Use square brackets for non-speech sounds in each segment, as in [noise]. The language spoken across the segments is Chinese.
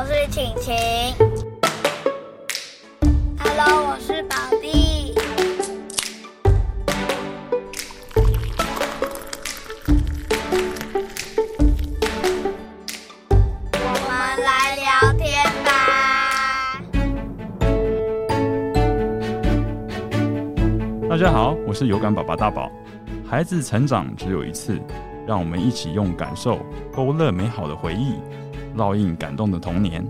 我是晴晴。Hello，我是宝弟。我们来聊天吧。大家好，我是有感宝宝大宝。孩子成长只有一次，让我们一起用感受勾勒美好的回忆，烙印感动的童年。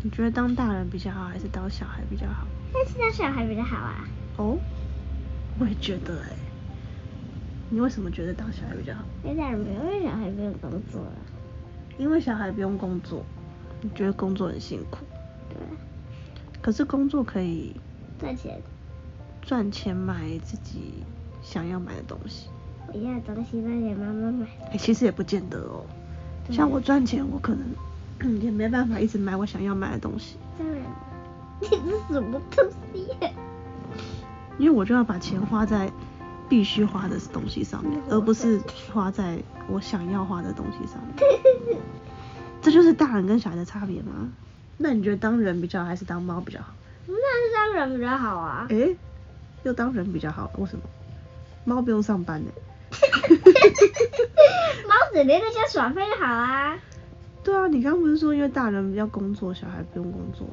你觉得当大人比较好，还是当小孩比较好？但是当小孩比较好啊。哦，我也觉得哎。你为什么觉得当小孩比较好？因为大人不用，因为小孩不用工作啊。因为小孩不用工作，你觉得工作很辛苦？对。可是工作可以赚钱，赚钱买自己想要买的东西。我要的东西赚钱妈妈买。哎、欸，其实也不见得哦。像我赚钱，我可能 [coughs] 也没办法一直买我想要买的东西。当然，你是什么东西呀？因为我就要把钱花在必须花的东西上面，而不是花在我想要花的东西上面。这就是大人跟小孩的差别吗？那你觉得当人比较好，还是当猫比较好？那是当人比较好啊。哎、欸，又当人比较好，为什么？猫不用上班呢。[laughs] 猫整天在家耍废就好啊。对啊，你刚刚不是说因为大人要工作，小孩不用工作？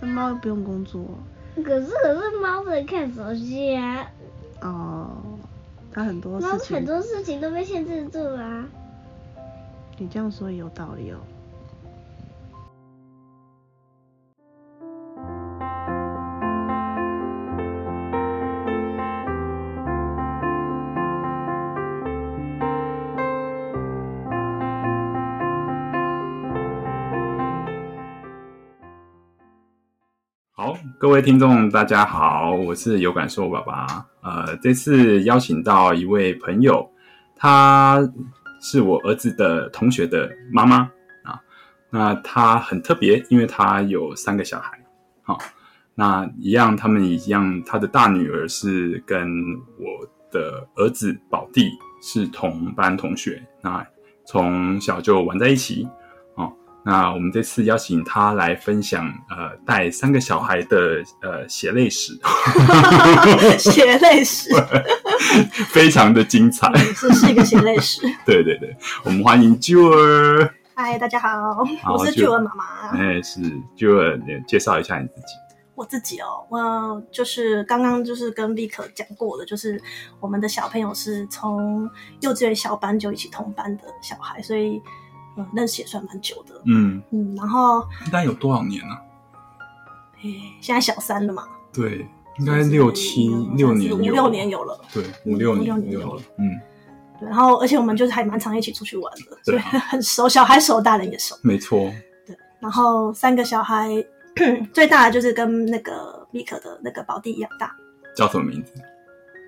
那猫又不用工作。可是可是猫在看手机啊。哦，它很多事情。猫很多事情都被限制住了啊。你这样说也有道理哦。各位听众，大家好，我是有感受爸爸。呃，这次邀请到一位朋友，他是我儿子的同学的妈妈啊。那他很特别，因为他有三个小孩。好，那一样，他们一样，他的大女儿是跟我的儿子宝弟是同班同学，那从小就玩在一起。那我们这次邀请他来分享，呃，带三个小孩的呃血泪史，血泪史，[laughs] [laughs] 非常的精彩，这是一个血泪史。[laughs] 对对对，我们欢迎 Jewel。嗨，大家好，好我是 Jewel 妈妈。哎，是 Jewel，介绍一下你自己。我自己哦，我就是刚刚就是跟 Vic 讲过的，就是我们的小朋友是从幼稚园小班就一起同班的小孩，所以。嗯，认识也算蛮久的。嗯嗯，然后应该有多少年了？哎，现在小三了嘛？对，应该六七六年，五六年有了。对，五六年有了。嗯，对，然后而且我们就是还蛮常一起出去玩的，所以很熟，小孩熟，大人也熟。没错。对，然后三个小孩，最大的就是跟那个 Vic 的那个宝弟一样大。叫什么名字？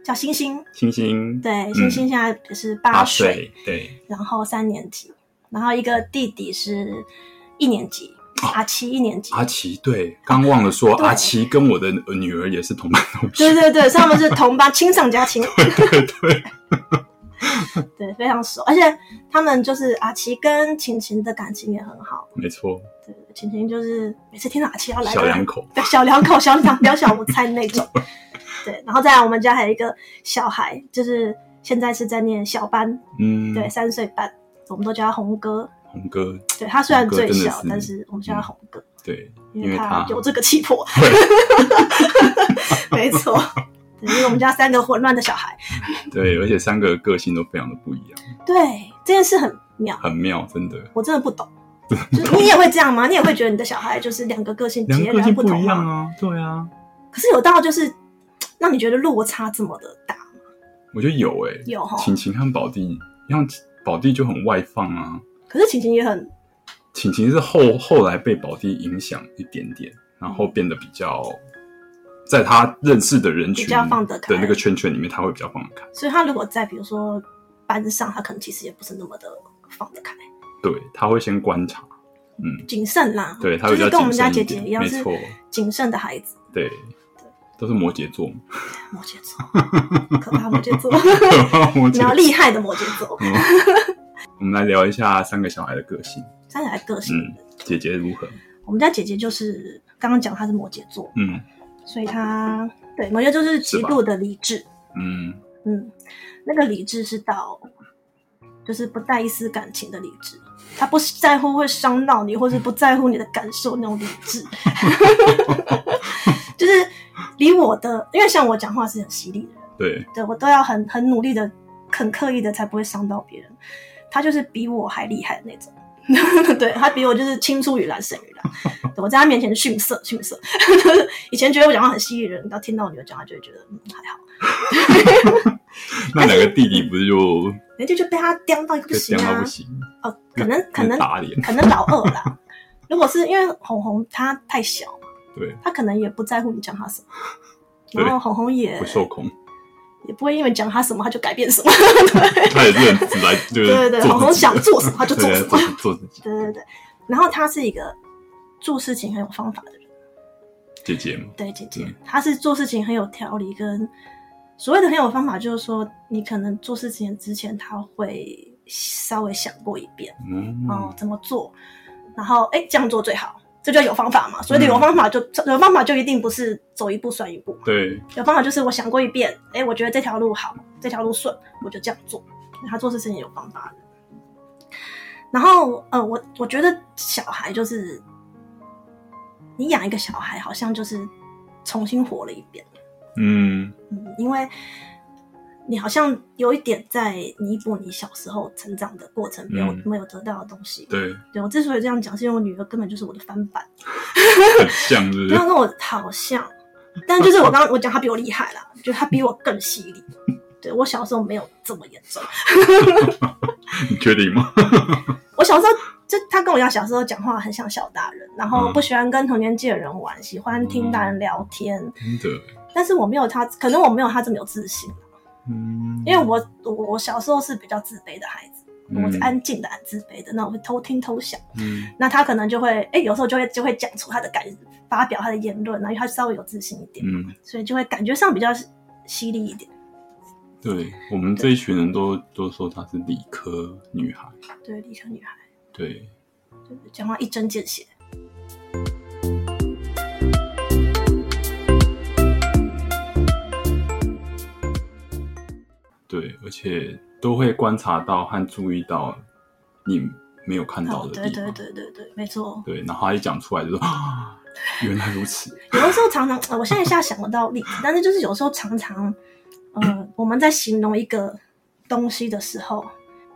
叫星星。星星。对，星星现在是八岁。对。然后三年级。然后一个弟弟是一年级，哦、阿奇一年级。阿奇对，刚忘了说，阿奇跟我的女儿也是同班同学。对对对，他们是同班，亲上加亲。对对对，[laughs] 对，非常熟，而且他们就是阿奇跟晴晴的感情也很好。没错。对，晴晴就是每次听到阿奇要来，小两口，对，小两口，小两小午餐那种。[laughs] 对，然后再来我们家还有一个小孩，就是现在是在念小班，嗯，对，三岁半。我们都叫他红哥，红哥，对，他虽然最小，但是我们叫他红哥，对，因为他有这个气魄，[laughs] 没错，因为我们家三个混乱的小孩，对，而且三个个性都非常的不一样，对，这件事很妙，很妙，真的，我真的不懂，就你也会这样吗？你也会觉得你的小孩就是两个个性截然不同吗？对啊，可是有到就是让你觉得落差这么的大吗？我觉得有诶，有哈，晴晴和宝弟，像。宝弟就很外放啊，可是晴晴也很，晴晴是后后来被宝弟影响一点点，然后变得比较，在他认识的人群比较放得开的那个圈圈里面，他会比较放得开。所以他如果在比如说班上，他可能其实也不是那么的放得开。对，他会先观察，嗯，谨慎啦。对，他会就是跟我们家姐姐一样，是谨慎的孩子。对，都是摩羯座，摩羯座，[laughs] 可怕摩羯座，[laughs] 摩羯比较厉害的摩羯座。嗯我们来聊一下三个小孩的个性。三个小孩个性，嗯，姐姐如何？我们家姐姐就是刚刚讲她是摩羯座，嗯。所以她对摩羯座就是极度的理智。嗯。嗯，那个理智是到，就是不带一丝感情的理智，他不在乎会伤到你，或是不在乎你的感受那种理智，[laughs] 就是比我的，因为像我讲话是很犀利的人，对，对我都要很很努力的、很刻意的，才不会伤到别人。他就是比我还厉害的那种，[laughs] 对他比我就是青出于蓝胜于蓝，[laughs] 我在他面前逊色逊色。[laughs] 以前觉得我讲话很犀利的人，到听到我女儿讲话就会觉得嗯还好。那两个弟弟不是就人家就被他刁到一个不行啊到不！行，哦，可能可能可能老二啦。如果是因为红红她太小，对，他可能也不在乎你讲他什么，[laughs] 然后红红也不受控，也不会因为讲他什么他就改变什么。[laughs] 他也是很直来，就是对对对，红红想做什么他就做什么。对做做自己。对对对，然后他是一个做事情很有方法的人。姐姐嘛，对姐姐。嗯，她是做事情很有条理，跟所谓的很有方法，就是说你可能做事情之前，他会稍微想过一遍，嗯，哦，怎么做，然后哎这样做最好，这就有方法嘛。所以有方法就、有方法就一定不是走一步算一步，对，有方法就是我想过一遍，哎，我觉得这条路好，这条路顺，我就这样做。他做事情有方法的。然后呃，我我觉得小孩就是你养一个小孩，好像就是重新活了一遍。嗯，嗯，因为你好像有一点在弥补你小时候成长的过程没有、嗯没有得到的东西。对，对我之所以这样讲，是因为我女儿根本就是我的翻版，[laughs] 很像，是跟我好像，但就是我刚刚我讲她比我厉害啦，就她比我更犀利。[laughs] 对我小时候没有这么严重，[laughs] 你确定吗？我小时候就她跟我一样，小时候讲话很像小大人，然后不喜欢跟同年纪的人玩，喜欢听大人聊天。真的，但是我没有她，可能我没有她这么有自信。嗯，因为我我我小时候是比较自卑的孩子，嗯。我是安静的、很自卑的，那我会偷听偷想，嗯。那他可能就会哎、欸，有时候就会就会讲出他的感，发表他的言论，然后他稍微有自信一点，嗯，所以就会感觉上比较犀利一点。对我们这一群人都都说她是理科女孩，对，理科女孩，对，对讲话一针见血。对，而且都会观察到和注意到你没有看到哦，的地方，对对对对对，没错。对，然后他一讲出来就说啊，[laughs] 原来如此，[laughs] 有的时候常常，呃、我现在一下想不到例子，但是就是有时候常常，呃，我们在形容一个东西的时候，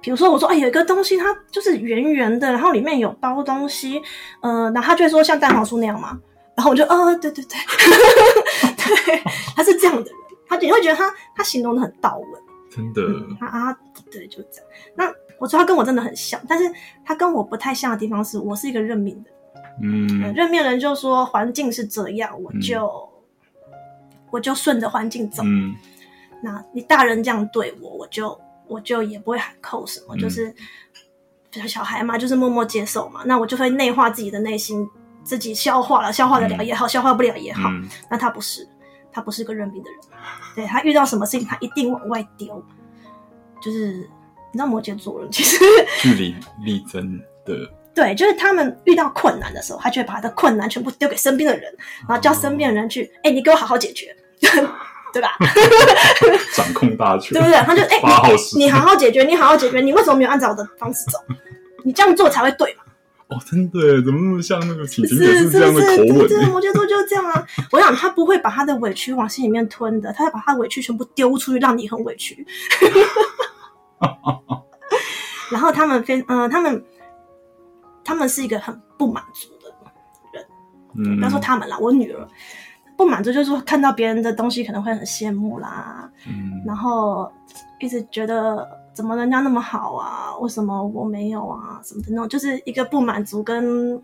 比如说我说，哎、欸，有一个东西它就是圆圆的，然后里面有包东西，呃，然后他就会说像蛋黄酥那样嘛，然后我就，呃，对对对，[laughs] 对，他是这样的人，他你会觉得他他形容的很到位。真的，嗯、啊啊，对，就这样。那我说他跟我真的很像，但是他跟我不太像的地方是，我是一个认命的人。嗯，认命人就说环境是这样，我就、嗯、我就顺着环境走。嗯，那你大人这样对我，我就我就也不会喊扣什么，嗯、就是小孩嘛，就是默默接受嘛。那我就会内化自己的内心，自己消化了，消化得了也好，嗯、消化不了也好。嗯、那他不是。他不是个认命的人，对，他遇到什么事情，他一定往外丢。就是你知道摩羯座人其实据理力争的，[laughs] 对，就是他们遇到困难的时候，他就会把他的困难全部丢给身边的人，然后叫身边的人去，哎、你给我好好解决，对吧？[laughs] 掌控大权，对不对？他就哎，你好好解决，你好好解决，你为什么没有按照我的方式走？你这样做才会对嘛？哦，真的，怎么那么像那个晴晴也是这样的口吻？对，摩羯座就是这样啊。我想他不会把他的委屈往心里面吞的，他会把他的委屈全部丢出去，让你很委屈。然后他们非呃，他们他们是一个很不满足的人。嗯，不要说他们啦，我女儿不满足，就是说看到别人的东西可能会很羡慕啦。嗯，然后一直觉得怎么人家那么好啊，为什么我没有啊？什么的那种，就是一个不满足跟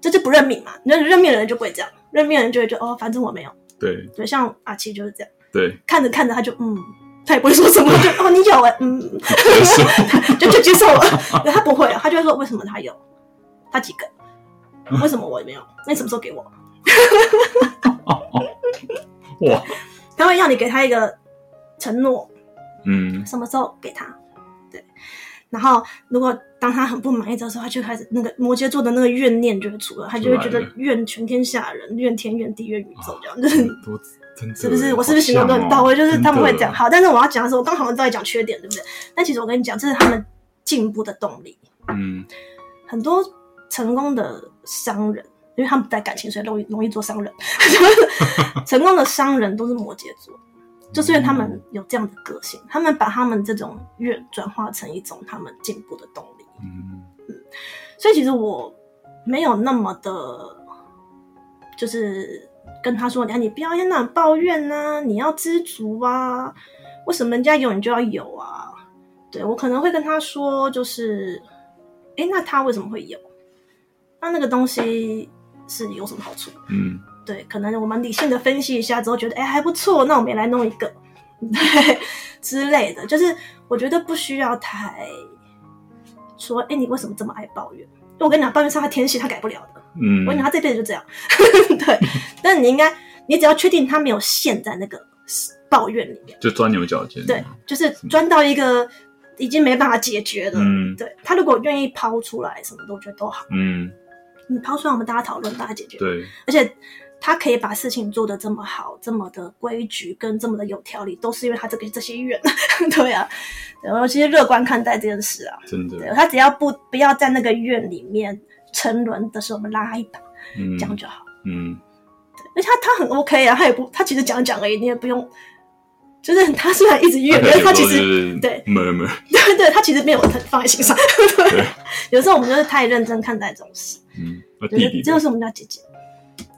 这就不认命嘛。那认命的人就不会这样，认命的人就会觉得哦，反正我没有。对对，像阿七就是这样。对，看着看着他就嗯。他也不会说什么，就哦，你有哎，嗯，[laughs] 就就接受了。他不会，他就会说为什么他有，他几个，为什么我也没有？那你什么时候给我？[laughs] 哇，他会要你给他一个承诺，嗯什么时候给他？对，然后如果当他很不满意的时候，他就开始那个摩羯座的那个怨念就会出来，他就会觉得怨全天下人，怨天怨地怨宇宙这样，子 [laughs] 是不是？我是不是形容的很到位？就是他们会讲好，但是我要讲的是，我刚好像都在讲缺点，对不对？但其实我跟你讲，这是他们进步的动力。嗯很多成功的商人，因为他们不带感情，所以容易容易做商人。[laughs] 成功的商人都是摩羯座，就是因为他们有这样的个性，他们把他们这种怨转化成一种他们进步的动力。嗯所以其实我没有那么的，就是跟他说：“哎，你不要在那抱怨啊，你要知足啊，为什么人家有你就要有啊？”对，我可能会跟他说，就是，哎，那他为什么会有？那那个东西是有什么好处？嗯对，可能我们理性的分析一下之后，觉得哎还不错，那我们也来弄一个，对之类的。就是我觉得不需要太说，哎，你为什么这么爱抱怨？因为我跟你讲，抱怨是他天性，他改不了的。嗯，我跟你讲，他这辈子就这样。[laughs] 对，[laughs] 但你应该，你只要确定他没有陷在那个抱怨里面，就钻牛角尖。对，就是钻到一个已经没办法解决了。嗯对，他如果愿意抛出来，什么都觉得都好。嗯，你抛出来，我们大家讨论，大家解决。对，而且他可以把事情做得这么好，这么的规矩跟这么的有条理，都是因为他这个这些怨。[laughs] 对啊，然后其实乐观看待这件事啊，真的。对，他只要不不要在那个院里面沉沦的时候，我们拉他一把，嗯，这样就好。嗯，对，而且他他很 OK 啊，他也不，他其实讲讲而已，你也不用，就是他虽然一直怨，但是他其实对，没没，[laughs] 对对，他其实没有很放在心上。[laughs] 对，有时候我们就是太认真看待这种事。嗯，就是弟弟这就是我们家姐姐。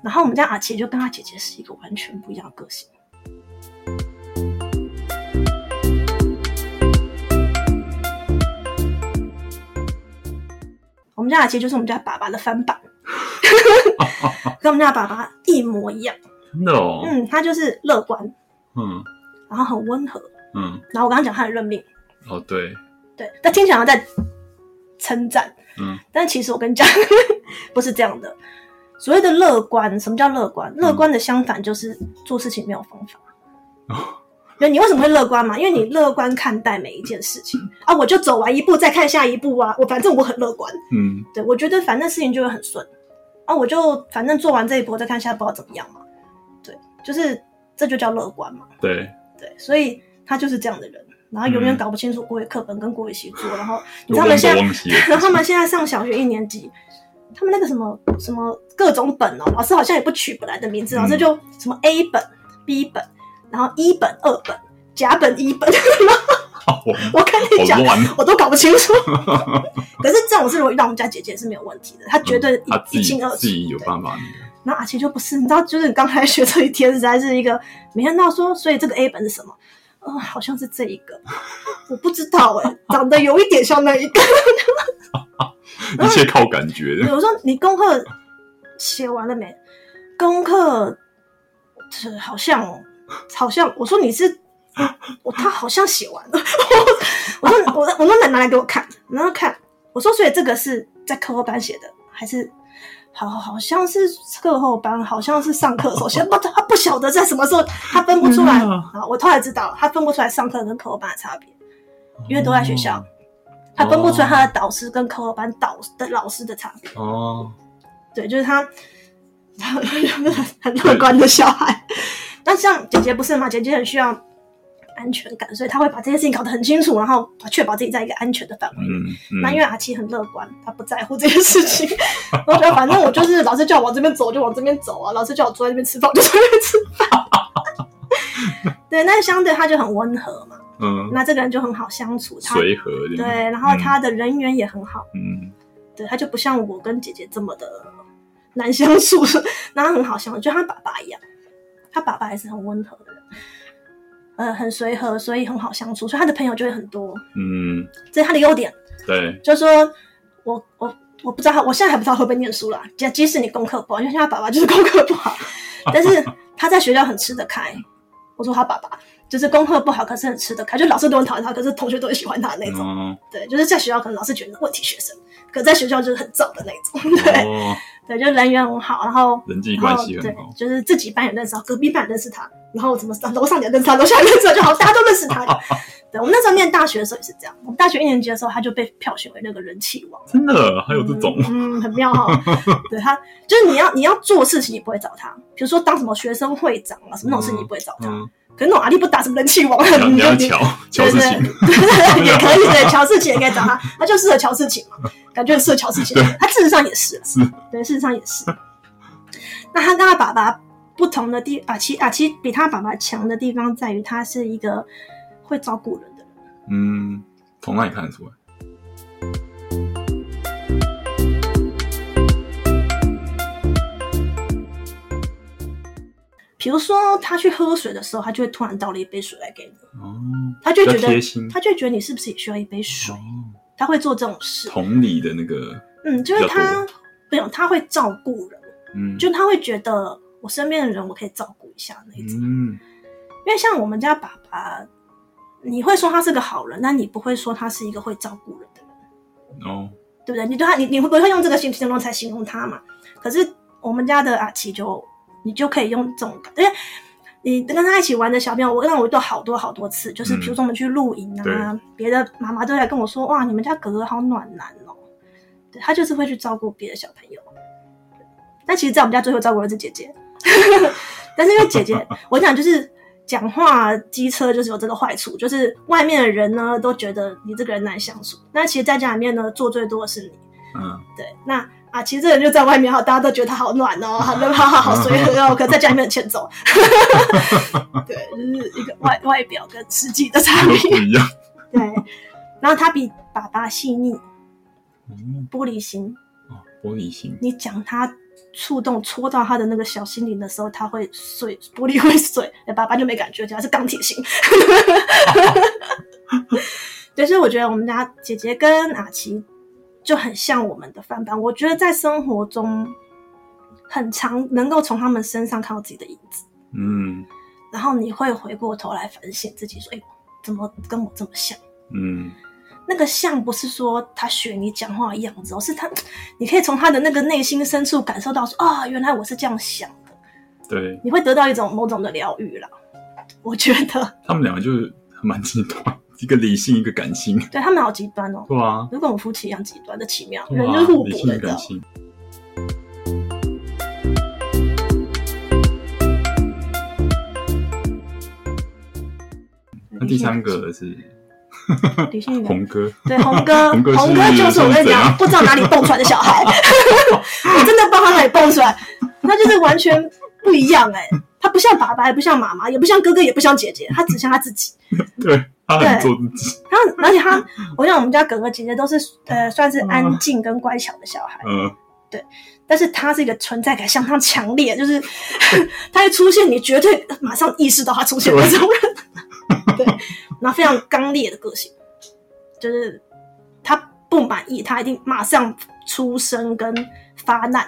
然后我们家阿奇就跟他姐姐是一个完全不一样的个性。我们家阿奇就是我们家爸爸的翻版，[laughs] 跟我们家爸爸一模一样。真的哦，嗯，他就是乐观，嗯然后很温和。嗯，然后我刚刚讲他很认命，哦对，对，但听起来在称赞。嗯但其实我跟你讲，[laughs] 不是这样的。所谓的乐观，什么叫乐观？乐观的相反就是做事情没有方法。哦 [laughs] 因为你为什么会乐观嘛？因为你乐观看待每一件事情 [laughs] 啊，我就走完一步再看下一步啊，我反正我很乐观。嗯对，我觉得反正事情就会很顺啊，我就反正做完这一波再看下一波要怎么样嘛。对，就是这就叫乐观嘛。对，对，所以他就是这样的人，然后永远嗯搞不清楚国语课本跟国语习作，然后你知道他们现在，[laughs] 然后他们现在上小学一年级，他们那个什么什么各种本哦，老师好像也不取本来的名字，嗯老师就什么 A 本、B 本，然后一本、二本、甲本、乙本，好 [laughs] 我跟你讲，我都搞不清楚。[laughs] 可是这种事如果遇到我们家姐姐是没有问题的，她绝对嗯他一清二楚。自己有办法那个。然后阿奇就不是，你知道，就是你刚开学这一天，实在是一个没想到说，所以这个 A 本是什么？呃，好像是这一个，我不知道哎、长得有一点像那一个。[laughs] 一切靠感觉的。我说你功课写完了没？功课这好像哦，好像我说你是，我他好像写完了。[laughs] 我说我我说拿拿来给我看，然后看我说所以这个是在课后班写的还是？好，好像是课后班，好像是上课的时候 [laughs] 先，不，他不晓得在什么时候，他分不出来。嗯啊，我突然知道，他分不出来上课跟课后班的差别，因为都在学校，哦他分不出来他的导师跟课后班导的老师的差别。哦，对，就是他，他很乐观的小孩。那像姐姐不是吗？姐姐很需要安全感，所以他会把这件事情搞得很清楚，然后确保自己在一个安全的范围。嗯嗯，那因为阿七很乐观，他不在乎这件事情。[laughs] 我觉得反正我就是老师叫我往这边走，就往这边走啊；老师叫我坐在这边吃饭，我就坐在这边吃饭。对，那相对他就很温和嘛。嗯，那这个人就很好相处，他随和。对，然后他的人缘也很好。嗯对，他就不像我跟姐姐这么的难相处，[laughs] 那他很好相处，就像他爸爸一样，他爸爸也是很温和的人，呃，很随和，所以很好相处，所以他的朋友就会很多，嗯，这是他的优点。对，就是说我我我不知道他，我现在还不知道会不会念书啦。即即使你功课不好，因为像他爸爸就是功课不好，[laughs] 但是他在学校很吃得开。我说他爸爸就是功课不好，可是很吃得开，就老师都很讨厌他，可是同学都很喜欢他的那种。嗯，对，就是在学校可能老师觉得问题学生，可在学校就是很燥的那种。[laughs] 对。哦，对，就人缘很好，然后人际关系很对好，，就是自己班也认识，隔壁班也认识他，然后怎么上楼上也认识他，楼下也认识他，就好，大家都认识他。对，我们那时候念大学的时候也是这样，我们大学一年级的时候他就被票选为那个人气王，真的还有这种，嗯，嗯很妙哈、哦。对他，就是你要你要做事情，你不会找他，比如说当什么学生会长啊，什么那种事你不会找他。嗯，可是那种阿力不打什么人气王，你要就乔乔事情，对对对，[laughs] 也可以对，乔事情也可以找他，他就适合乔事情嘛，感觉很适合乔事情。他事实上也是，是，对，事实上也是。那他跟他爸爸不同的地，啊，其啊其比他爸爸强的地方在于，他是一个会照顾人的人。嗯，从哪里看得出来？比如说他去喝水的时候，他就会突然倒了一杯水来给你，哦，他就会觉得他就会觉得你是不是也需要一杯水？哦，他会做这种事。同理的那个，嗯，就是他多没有，他会照顾人，嗯，就他会觉得我身边的人我可以照顾一下那一种。嗯，因为像我们家爸爸，你会说他是个好人，但你不会说他是一个会照顾人的人，哦，对对不对？你对他，你你会不会用这个形形容才形容他嘛？可是我们家的阿奇就，你就可以用这种感，因为你跟他一起玩的小朋友，我让我遇到好多好多次，就是比如说我们去露营啊，别、的妈妈都来跟我说，哇，你们家哥哥好暖男哦，对，他就是会去照顾别的小朋友。但其实，在我们家最后照顾的是姐姐，[laughs] 但是因为姐姐，[laughs] 我想就是讲话机车，就是有这个坏处，就是外面的人呢都觉得你这个人难相处，那其实在家里面呢做最多的是你，嗯，对，那。啊，其实这人就在外面哈，大家都觉得他好暖哦，[laughs] 好好好好随和哦，可在家里面很欠揍。[laughs] 对，就是一个外外表跟实际的差不别。一样，对，然后他比爸爸细腻，嗯，玻璃心。哦，玻璃心，你讲他触动戳到他的那个小心灵的时候，他会碎，玻璃会碎。爸爸就没感觉，他是钢铁心。[laughs] 对，所以我觉得我们家姐姐跟阿奇就很像我们的翻版。我觉得在生活中很常能够从他们身上看到自己的影子，嗯然后你会回过头来反省自己，说：“哎，怎么跟我这么像？”嗯，那个像不是说他学你讲话的样子，而是他，[tsk] 你可以从他的那个内心深处感受到说：“啊、哦，原来我是这样想的。”对，你会得到一种某种的疗愈啦。[laughs] 我觉得，他们两个就是蛮极端，一个理性，一个感性，对他们好极端哦，对啊，就跟我们夫妻一样极端的奇妙，人就是互理补的。那第三个是理性与红哥，对红哥，[laughs] 红哥就是我跟你讲，[laughs] 不知道哪里蹦出来的小孩，[laughs] 我真的不知道他哪里蹦出来，他就是完全不一样哎、他不像爸爸，也不像妈妈，也不像哥哥，也不像姐姐，他只像他自己。对他很做自己，他而且他，我想我们家哥哥姐姐都是呃算是安静跟乖巧的小孩，嗯，对。但是他是一个存在感相当强烈，就是他一出现，你绝对马上意识到他出现的这种人。对，然后非常刚烈的个性，就是他不满意，他一定马上出声跟发难，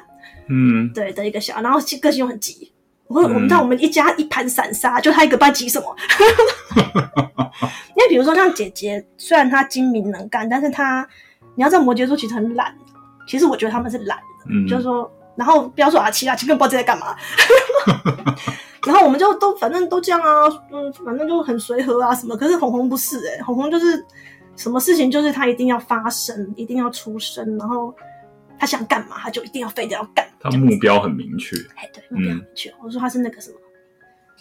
嗯，对的一个小孩，然后个性又很急。我我们知道我们一家一盘散沙，就他一个班急什么？[laughs] 因为比如说像姐姐，虽然她精明能干，但是她你要知道摩羯座其实很懒，其实我觉得他们是懒的，嗯就是说，然后不要说阿七啊，阿七根本不知道在干嘛。[laughs] 然后我们就都反正都这样啊，嗯，反正就很随和啊什么。可是红红不是诶、欸、红红就是什么事情就是他一定要发生，一定要出声，然后他想干嘛他就一定要非得要干。他目标很明确，哎，对，目标很明确。我说他是那个什么，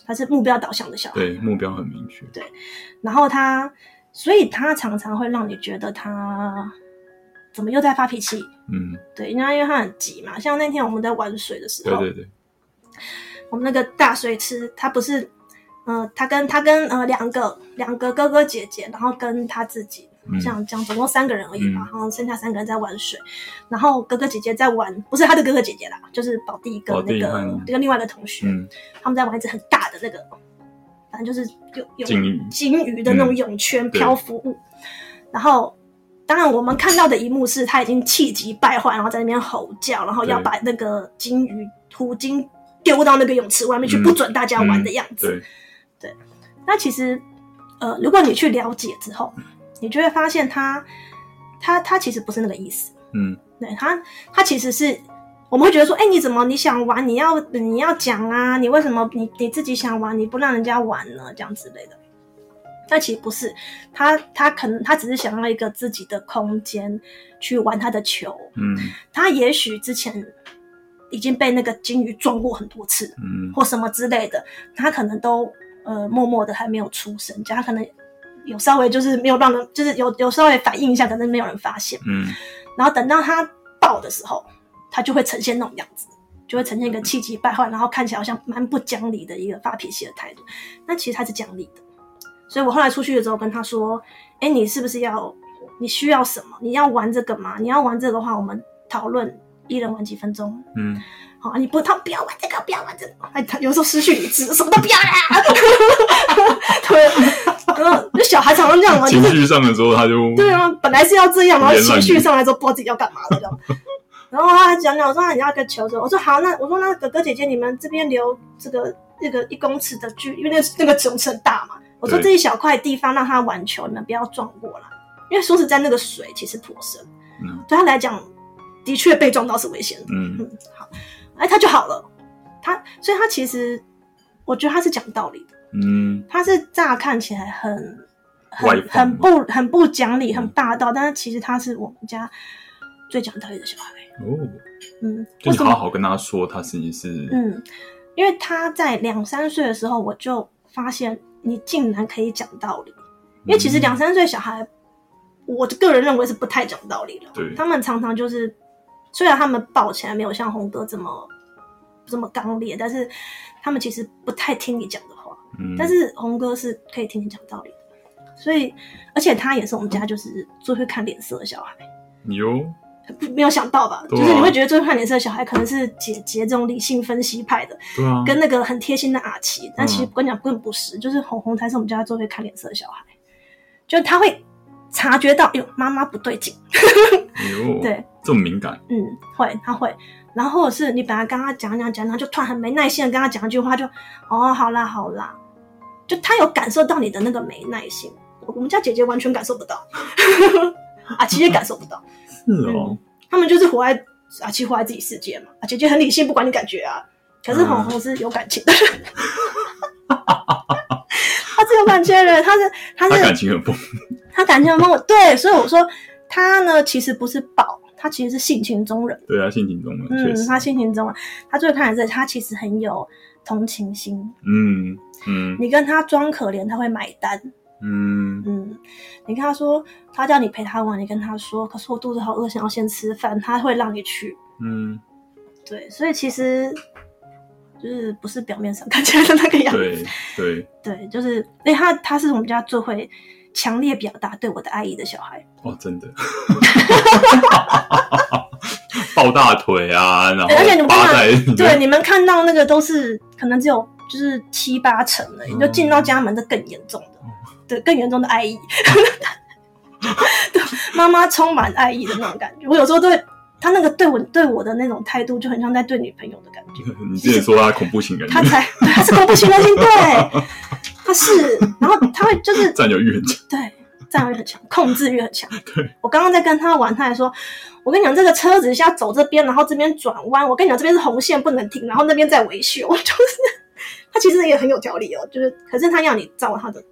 他是目标导向的小孩。对，目标很明确。对然后他，所以他常常会让你觉得他怎么又在发脾气。嗯，对，因为因为他很急嘛。像那天我们在玩水的时候，对对对，我们那个大水池，他不是，呃，他跟他跟呃两个两个哥哥姐姐，然后跟他自己，嗯像这样总共三个人而已嘛，嗯然后剩下三个人在玩水，然后哥哥姐姐在玩，不是他的哥哥姐姐啦，就是宝弟跟那个跟另外一个同学，嗯他们在玩一只很大的那个，反正就是有有金鱼的那种泳圈漂浮物。然后，当然我们看到的一幕是他已经气急败坏，然后在那边吼叫，然后要把那个金鱼虎鲸丢到那个泳池外面去，嗯不准大家玩的样子。对，那其实，呃，如果你去了解之后，你就会发现他，他他其实不是那个意思。嗯对他，他其实是我们会觉得说，哎、欸，你怎么你想玩，你要你要讲啊，你为什么你你自己想玩，你不让人家玩呢？这样之类的。但其实不是，他他可能他只是想要一个自己的空间去玩他的球。嗯，他也许之前已经被那个金鱼撞过很多次，嗯，或什么之类的，他可能都呃默默的还没有出声，就他可能有稍微就是没有让人，就是有有稍微反应一下，可能没有人发现。嗯，然后等到他爆的时候，他就会呈现那种样子，就会呈现一个气急败坏，然后看起来好像蛮不讲理的一个发脾气的态度。那其实他是讲理的。所以我后来出去的时候跟他说：“哎，你是不是要？你需要什么？你要玩这个吗？你要玩这个的话，我们讨论一人玩几分钟。嗯，好，你不，他不要玩这个，不要玩这个。哎，他有时候失去理智，什么都不要啦。[laughs] 对，然后那小孩常常这样嘛，情绪上的时候他就对啊，本来是要这样，然后情绪上来之后不知道自己要干嘛了这样。然后他讲讲，我说那你要个球，我说好，那我说那哥哥姐姐，你们这边留这个这个一公尺的距，因为那那个球很大嘛。”我说这一小块地方让他玩球，你们不要撞过来，因为说实在，那个水其实颇深，嗯，对他来讲，的确被撞到是危险的，嗯。嗯，好，哎，他就好了，他，所以他其实，我觉得他是讲道理的，嗯，他是乍看起来很，很很不很不讲理，很霸道，嗯，但是其实他是我们家最讲道理的小孩，哦，嗯，就你好好跟他说，他实际是，嗯，因为他在两三岁的时候，我就发现。你竟然可以讲道理，因为其实两三岁小孩，我个人认为是不太讲道理的。对，他们常常就是，虽然他们抱起来没有像红哥这么这么刚烈，但是他们其实不太听你讲的话。嗯，但是红哥是可以听你讲道理的，所以而且他也是我们家就是最会看脸色的小孩。有。没有想到吧？啊、就是你会觉得最会看脸色的小孩可能是姐姐这种理性分析派的，对啊，跟那个很贴心的阿奇。但其实我跟你讲，根本不是，就是红红才是我们家最会看脸色的小孩，就他会察觉到，哎呦，妈妈不对劲，对，这么敏感，嗯，会，他会。然后或者是你本来跟他讲讲讲，然后就突然很没耐心的跟他讲一句话，就哦，好啦好啦，就他有感受到你的那个没耐心。我们家姐姐完全感受不到，[laughs] 阿奇也感受不到。是哦、嗯，他们就是活在阿七活在自己世界嘛，啊姐姐很理性，不管你感觉啊。可是红红是有感情的，嗯、[laughs] 他是有感情的人，他是他是他感情很丰富，他感情很丰富。对，所以我说他呢，其实不是宝，他其实是性情中人。对啊，性情中人，嗯，他性情中人，他最看的是他其实很有同情心。嗯嗯，你跟他装可怜，他会买单。嗯嗯，你跟他说，他叫你陪他玩，你跟他说，可是我肚子好饿，想要先吃饭，他会让你去。嗯，对，所以其实就是不是表面上看起来的那个样子。对对 [laughs] 对，就是，因为他他是我们家最会强烈表达对我的爱意的小孩。哦，真的，抱大腿啊，然后而且你们看到，对，你们看到那个都是可能只有就是七八成的，你、嗯、就进到家门是更严重的。对，更严重的爱意，[laughs] 对，妈妈充满爱意的那种感觉。我有时候对他那个对我对我的那种态度，就很像在对女朋友的感觉。[laughs] 你之前说他恐怖情人，[laughs] 他才对，他是恐怖情人型，对，他是。然后他会就是占有欲很强，对，占有欲很强，控制欲很强。对，我刚刚在跟他玩，他还说：“我跟你讲，这个车子是要走这边，然后这边转弯。我跟你讲，这边是红线，不能停。然后那边在维修。”就是他其实也很有条理哦，就是可是他要你照他的。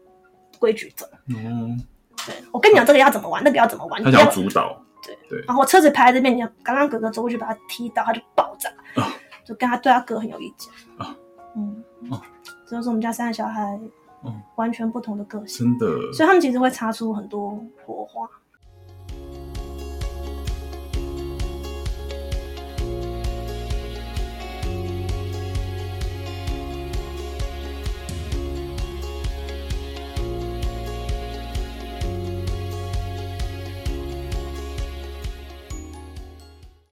规矩走，嗯，对，我跟你讲，这个要怎么玩，那个要怎么玩，他想要主导，对对。然后我车子排在这边，你刚刚哥哥走过去把他踢到，他就爆炸，哦、就跟他对他哥很有意见，啊、哦，嗯，哦，这就是我们家三个小孩，哦，完全不同的个性，真的，所以他们其实会擦出很多火花。